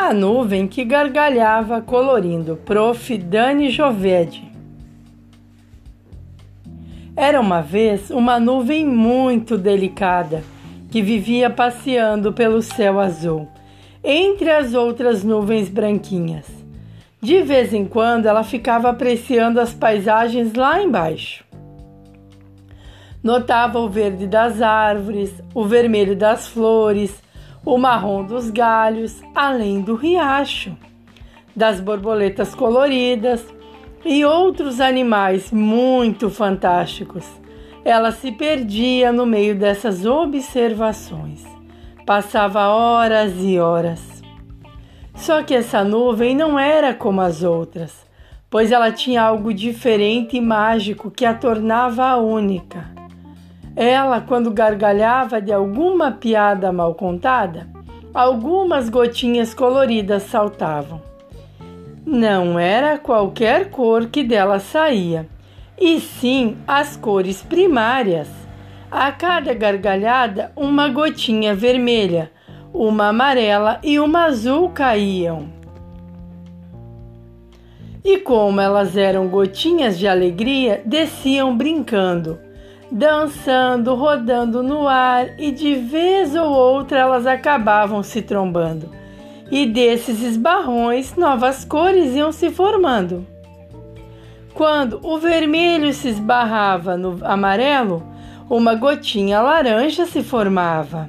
A nuvem que gargalhava colorindo Prof. Dani Jovede. Era uma vez uma nuvem muito delicada que vivia passeando pelo céu azul, entre as outras nuvens branquinhas. De vez em quando ela ficava apreciando as paisagens lá embaixo. Notava o verde das árvores, o vermelho das flores, o marrom dos galhos, além do riacho, das borboletas coloridas e outros animais muito fantásticos. Ela se perdia no meio dessas observações. Passava horas e horas. Só que essa nuvem não era como as outras, pois ela tinha algo diferente e mágico que a tornava única. Ela, quando gargalhava de alguma piada mal contada, algumas gotinhas coloridas saltavam. Não era qualquer cor que dela saía, e sim as cores primárias. A cada gargalhada, uma gotinha vermelha, uma amarela e uma azul caíam. E como elas eram gotinhas de alegria, desciam brincando dançando, rodando no ar e de vez ou outra elas acabavam se trombando. E desses esbarrões novas cores iam se formando. Quando o vermelho se esbarrava no amarelo, uma gotinha laranja se formava.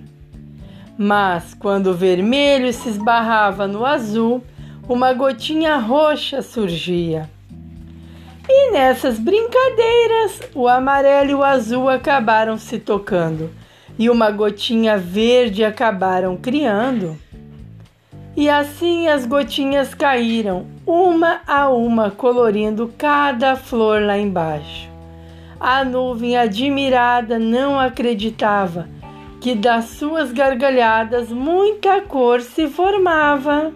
Mas quando o vermelho se esbarrava no azul, uma gotinha roxa surgia. E nessas brincadeiras, o amarelo e o azul acabaram se tocando, e uma gotinha verde acabaram criando. E assim as gotinhas caíram, uma a uma, colorindo cada flor lá embaixo. A nuvem, admirada, não acreditava que das suas gargalhadas muita cor se formava.